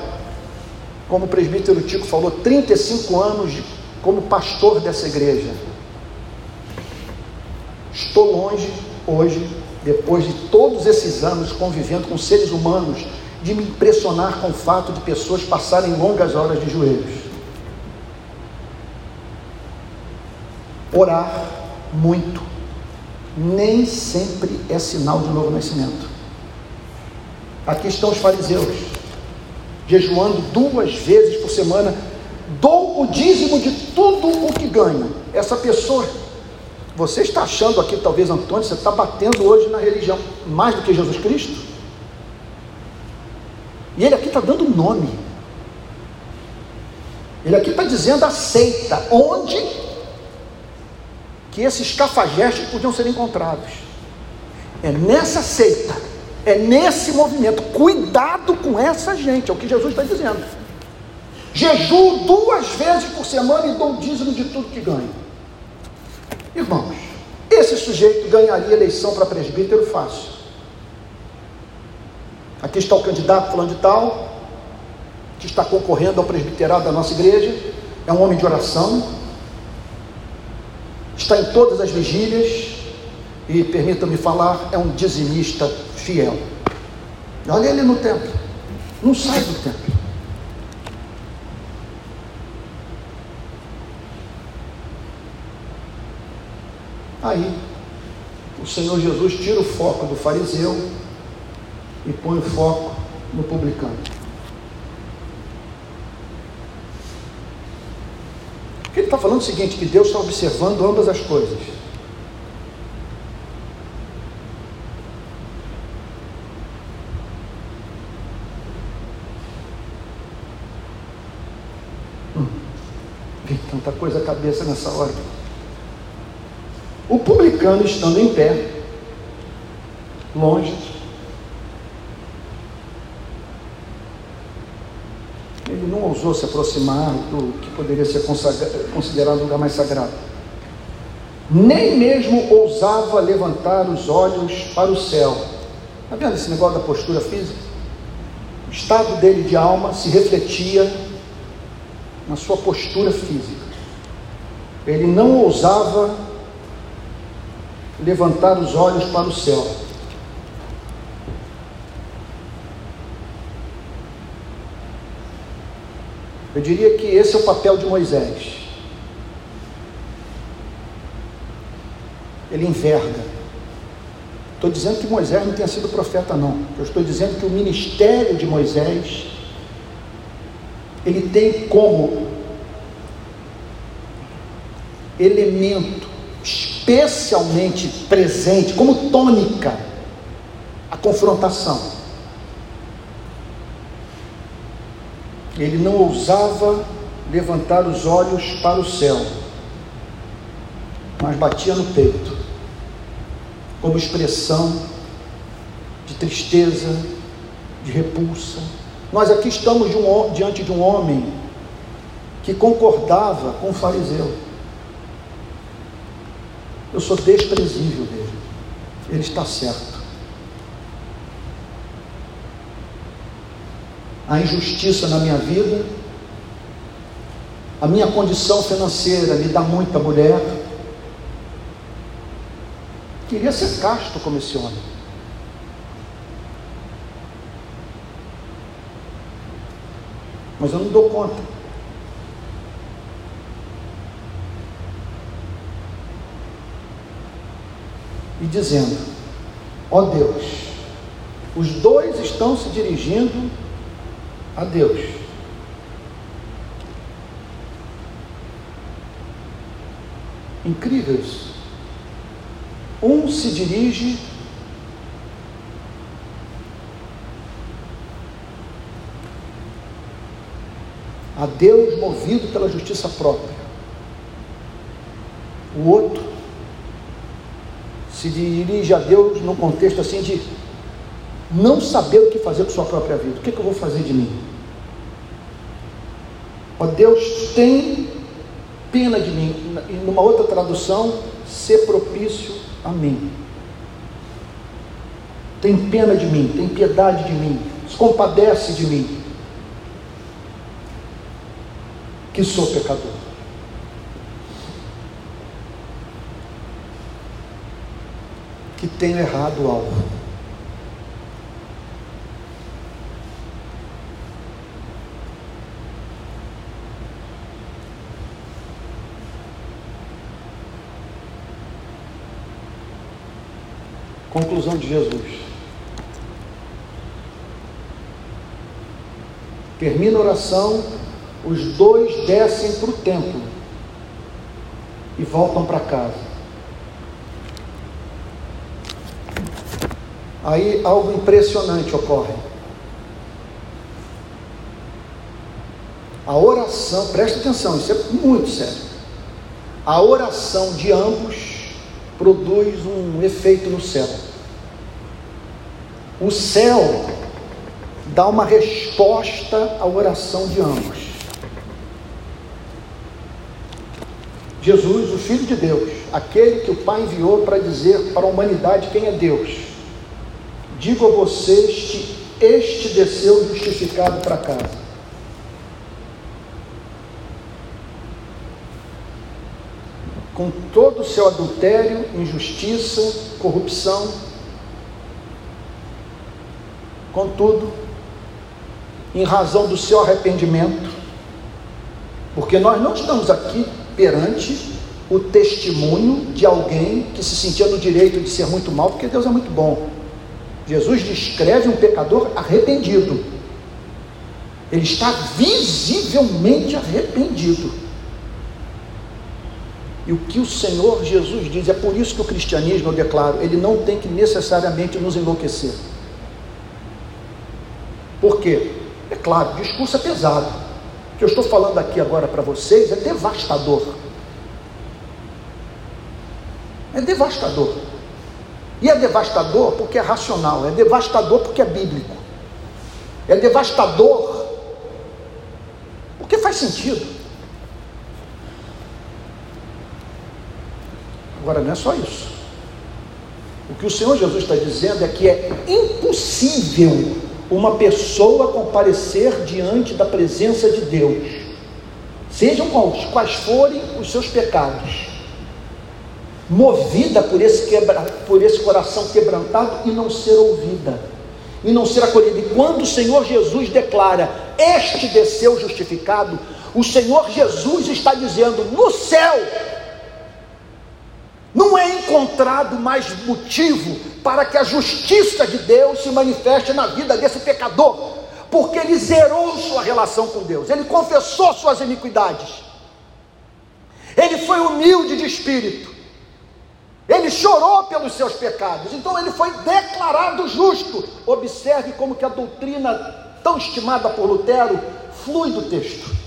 como o presbítero Tico falou, 35 anos de, como pastor dessa igreja. Estou longe hoje, depois de todos esses anos convivendo com seres humanos, de me impressionar com o fato de pessoas passarem longas horas de joelhos. Orar muito nem sempre é sinal de novo nascimento. Aqui estão os fariseus, jejuando duas vezes por semana, dou o dízimo de tudo o que ganho. Essa pessoa, você está achando aqui, talvez, Antônio, você está batendo hoje na religião mais do que Jesus Cristo? E ele aqui está dando nome. Ele aqui está dizendo aceita, onde que esses cafajestes podiam ser encontrados. É nessa seita, é nesse movimento. Cuidado com essa gente, é o que Jesus está dizendo. Jejuo duas vezes por semana e dou dízimo de tudo que ganho. Irmãos, esse sujeito ganharia eleição para presbítero fácil. Aqui está o candidato fulano de tal, que está concorrendo ao presbiterado da nossa igreja, é um homem de oração, está em todas as vigílias e, permita-me falar, é um dizimista fiel. Olha ele no templo, não sai do templo. Aí, o Senhor Jesus tira o foco do fariseu e põe o foco no publicano. Está falando o seguinte: que Deus está observando ambas as coisas. Hum, tanta coisa à cabeça nessa hora. O publicano estando em pé, longe, ele não ousou se aproximar do que poderia ser considerado um lugar mais sagrado. Nem mesmo ousava levantar os olhos para o céu. Está vendo esse negócio da postura física? O estado dele de alma se refletia na sua postura física. Ele não ousava levantar os olhos para o céu. Eu diria que esse é o papel de Moisés. Ele enverga. Estou dizendo que Moisés não tenha sido profeta, não. Eu estou dizendo que o ministério de Moisés ele tem como elemento especialmente presente, como tônica, a confrontação. Ele não ousava levantar os olhos para o céu, mas batia no peito, como expressão de tristeza, de repulsa. Nós aqui estamos de um, diante de um homem que concordava com o fariseu. Eu sou desprezível dele. Ele está certo. A injustiça na minha vida, a minha condição financeira me dá muita mulher. Queria ser casto como esse homem. Mas eu não dou conta. e dizendo: Ó oh Deus, os dois estão se dirigindo a Deus. Incrível isso. Um se dirige a Deus movido pela justiça própria. O outro se dirige a Deus no contexto assim de não saber o que fazer com sua própria vida. O que, é que eu vou fazer de mim? Ó Deus, tem pena de mim. E numa outra tradução, ser propício a mim. Tem pena de mim, tem piedade de mim, se compadece de mim, que sou pecador. que tenho errado algo. Conclusão de Jesus. Termina a oração, os dois descem para o templo e voltam para casa. Aí algo impressionante ocorre. A oração, preste atenção, isso é muito sério. A oração de ambos produz um efeito no céu. O céu dá uma resposta à oração de ambos. Jesus, o Filho de Deus, aquele que o Pai enviou para dizer para a humanidade quem é Deus Digo a vocês que este desceu justificado para casa. Com todo o seu adultério, injustiça, corrupção, contudo, em razão do seu arrependimento, porque nós não estamos aqui perante o testemunho de alguém que se sentia no direito de ser muito mal, porque Deus é muito bom. Jesus descreve um pecador arrependido. Ele está visivelmente arrependido. E o que o Senhor Jesus diz, é por isso que o cristianismo, eu declaro, ele não tem que necessariamente nos enlouquecer. Por quê? É claro, o discurso é pesado. O que eu estou falando aqui agora para vocês é devastador. É devastador. E é devastador porque é racional, é devastador porque é bíblico, é devastador porque faz sentido. Agora não é só isso. O que o Senhor Jesus está dizendo é que é impossível uma pessoa comparecer diante da presença de Deus, sejam quais, quais forem os seus pecados, movida por esse, quebra, por esse coração quebrantado e não ser ouvida. e não ser acolhido. E quando o Senhor Jesus declara: Este desceu justificado, o Senhor Jesus está dizendo: No céu não é encontrado mais motivo para que a justiça de Deus se manifeste na vida desse pecador, porque ele zerou sua relação com Deus, ele confessou suas iniquidades, ele foi humilde de espírito, ele chorou pelos seus pecados, então ele foi declarado justo. Observe como que a doutrina tão estimada por Lutero flui do texto.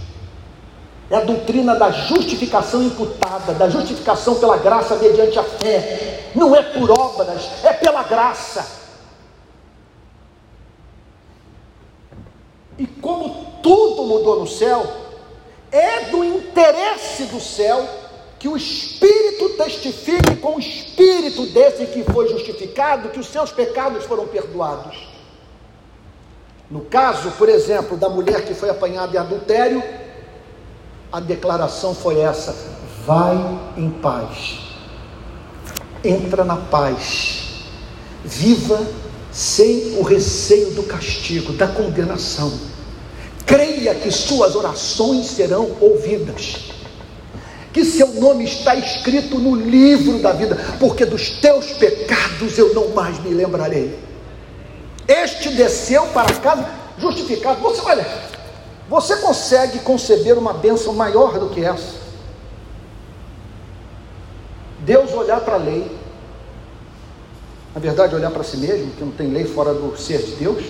É a doutrina da justificação imputada, da justificação pela graça mediante a fé. Não é por obras, é pela graça. E como tudo mudou no céu, é do interesse do céu que o Espírito testifique com o Espírito desse que foi justificado que os seus pecados foram perdoados. No caso, por exemplo, da mulher que foi apanhada em adultério, a declaração foi essa: vai em paz, entra na paz, viva sem o receio do castigo, da condenação. Creia que suas orações serão ouvidas, que seu nome está escrito no livro da vida, porque dos teus pecados eu não mais me lembrarei. Este desceu para casa justificado. Você olha, você consegue conceber uma bênção maior do que essa? Deus olhar para a lei, na verdade, olhar para si mesmo, que não tem lei fora do ser de Deus,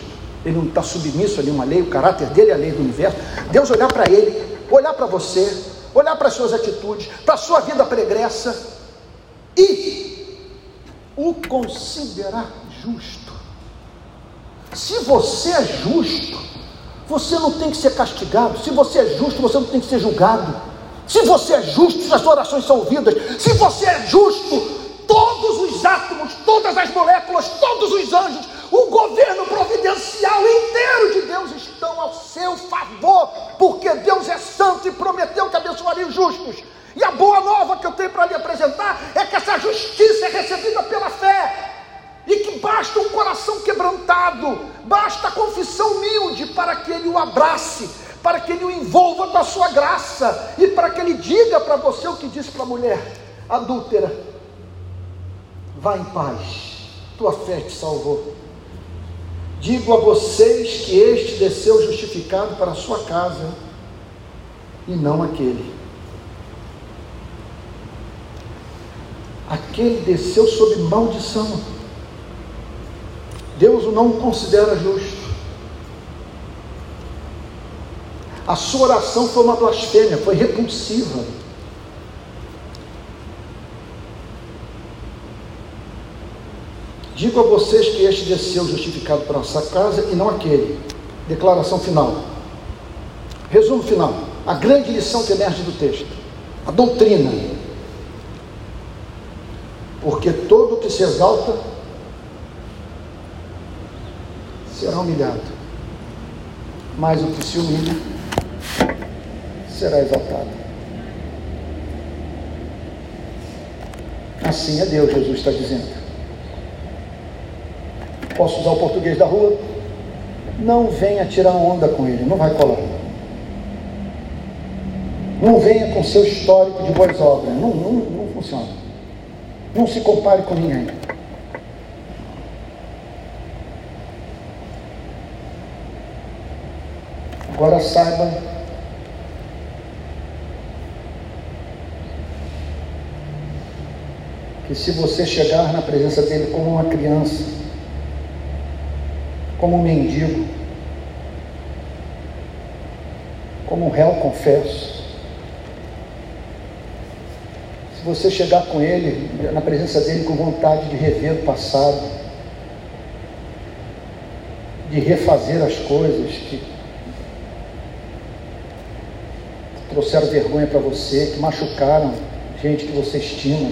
ele não está submisso a nenhuma lei, o caráter dele é a lei do universo. Deus olhar para ele, olhar para você, olhar para as suas atitudes, para a sua vida pregressa e o considerar justo. Se você é justo, você não tem que ser castigado. Se você é justo, você não tem que ser julgado. Se você é justo, as orações são ouvidas. Se você é justo, todos os átomos, todas as moléculas, todos os anjos, o governo providencial inteiro de Deus estão ao seu favor, porque Deus é santo e prometeu que abençoaria os justos. E a boa nova que eu tenho para lhe apresentar é que essa justiça é recebida pela fé e que basta um coração quebrantado, basta a confissão humilde para que ele o abrace, para que ele o envolva com a sua graça e para que ele diga para você o que disse para a mulher adúltera: vá em paz, tua fé te salvou. Digo a vocês que este desceu justificado para a sua casa e não aquele. Aquele desceu sob maldição Deus o não considera justo. A sua oração foi uma blasfêmia, foi repulsiva. Digo a vocês que este desceu justificado para nossa casa e não aquele. Declaração final. Resumo final. A grande lição que emerge do texto. A doutrina. Porque todo que se exalta será humilhado, mas o que se humilha será exaltado. Assim é Deus, Jesus está dizendo. Posso usar o português da rua? Não venha tirar onda com ele, não vai colar. Não venha com seu histórico de boas obras, não, não, não funciona. Não se compare com ninguém. Agora saiba que se você chegar na presença dele como uma criança, como um mendigo, como um réu confesso, se você chegar com ele, na presença dele com vontade de rever o passado, de refazer as coisas que trouxeram vergonha para você, que machucaram gente que você estima.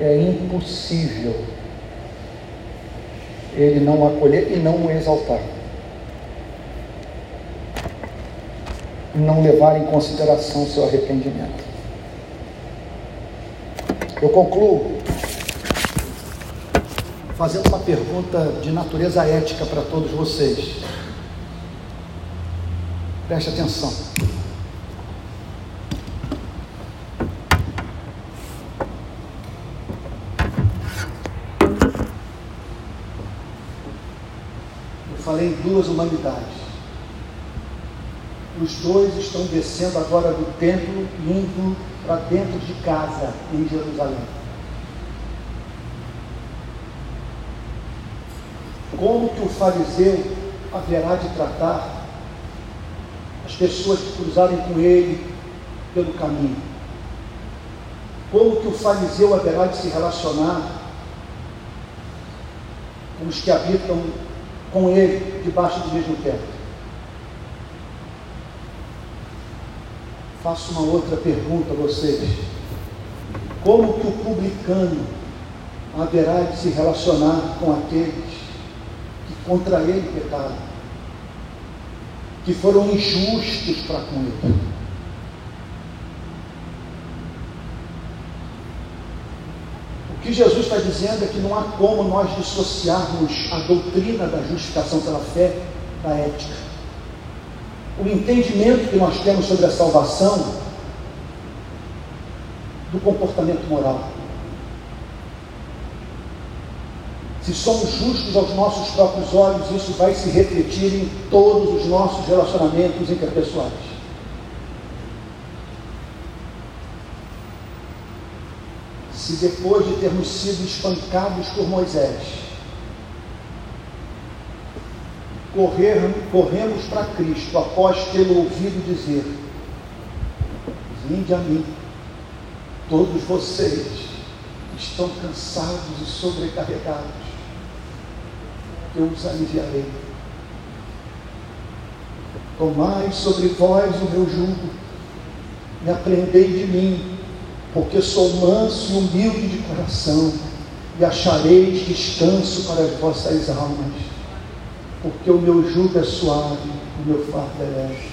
É impossível ele não o acolher e não o exaltar. Não levar em consideração o seu arrependimento. Eu concluo fazendo uma pergunta de natureza ética para todos vocês. Preste atenção. Eu falei em duas humanidades. Os dois estão descendo agora do templo indo para dentro de casa em Jerusalém. Como que o fariseu haverá de tratar as pessoas que cruzarem com ele pelo caminho? Como que o fariseu haverá de se relacionar com os que habitam com ele debaixo do mesmo teto? Faço uma outra pergunta a vocês. Como que o publicano haverá de se relacionar com aqueles que contra ele pecaram, que foram injustos para com ele? O que Jesus está dizendo é que não há como nós dissociarmos a doutrina da justificação pela fé da ética o entendimento que nós temos sobre a salvação do comportamento moral. Se somos justos aos nossos próprios olhos, isso vai se refletir em todos os nossos relacionamentos interpessoais. Se depois de termos sido espancados por Moisés, correr, corremos para Cristo após tê-lo ouvido dizer: Vinde a mim, todos vocês estão cansados e sobrecarregados, eu aliviarei. Tomai sobre vós o meu jugo e aprendei de mim, porque sou manso e humilde de coração, e achareis descanso para as vossas almas porque o meu jugo é suave, o meu fardo é leve.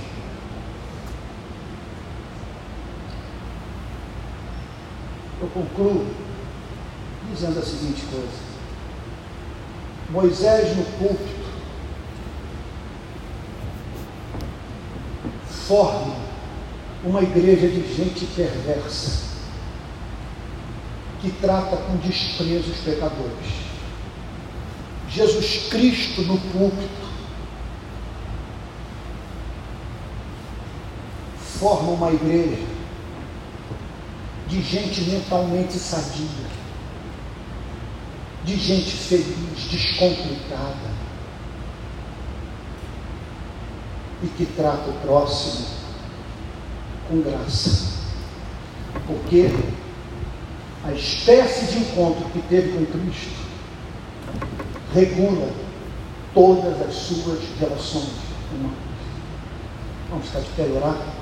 Eu concluo dizendo a seguinte coisa. Moisés no púlpito. Forma uma igreja de gente perversa que trata com desprezo os pecadores. Jesus Cristo no púlpito. Forma uma igreja de gente mentalmente sadia, de gente feliz, descomplicada e que trata o próximo com graça. Porque a espécie de encontro que teve com Cristo regula todas as suas relações humanas. Vamos ficar de pé orar?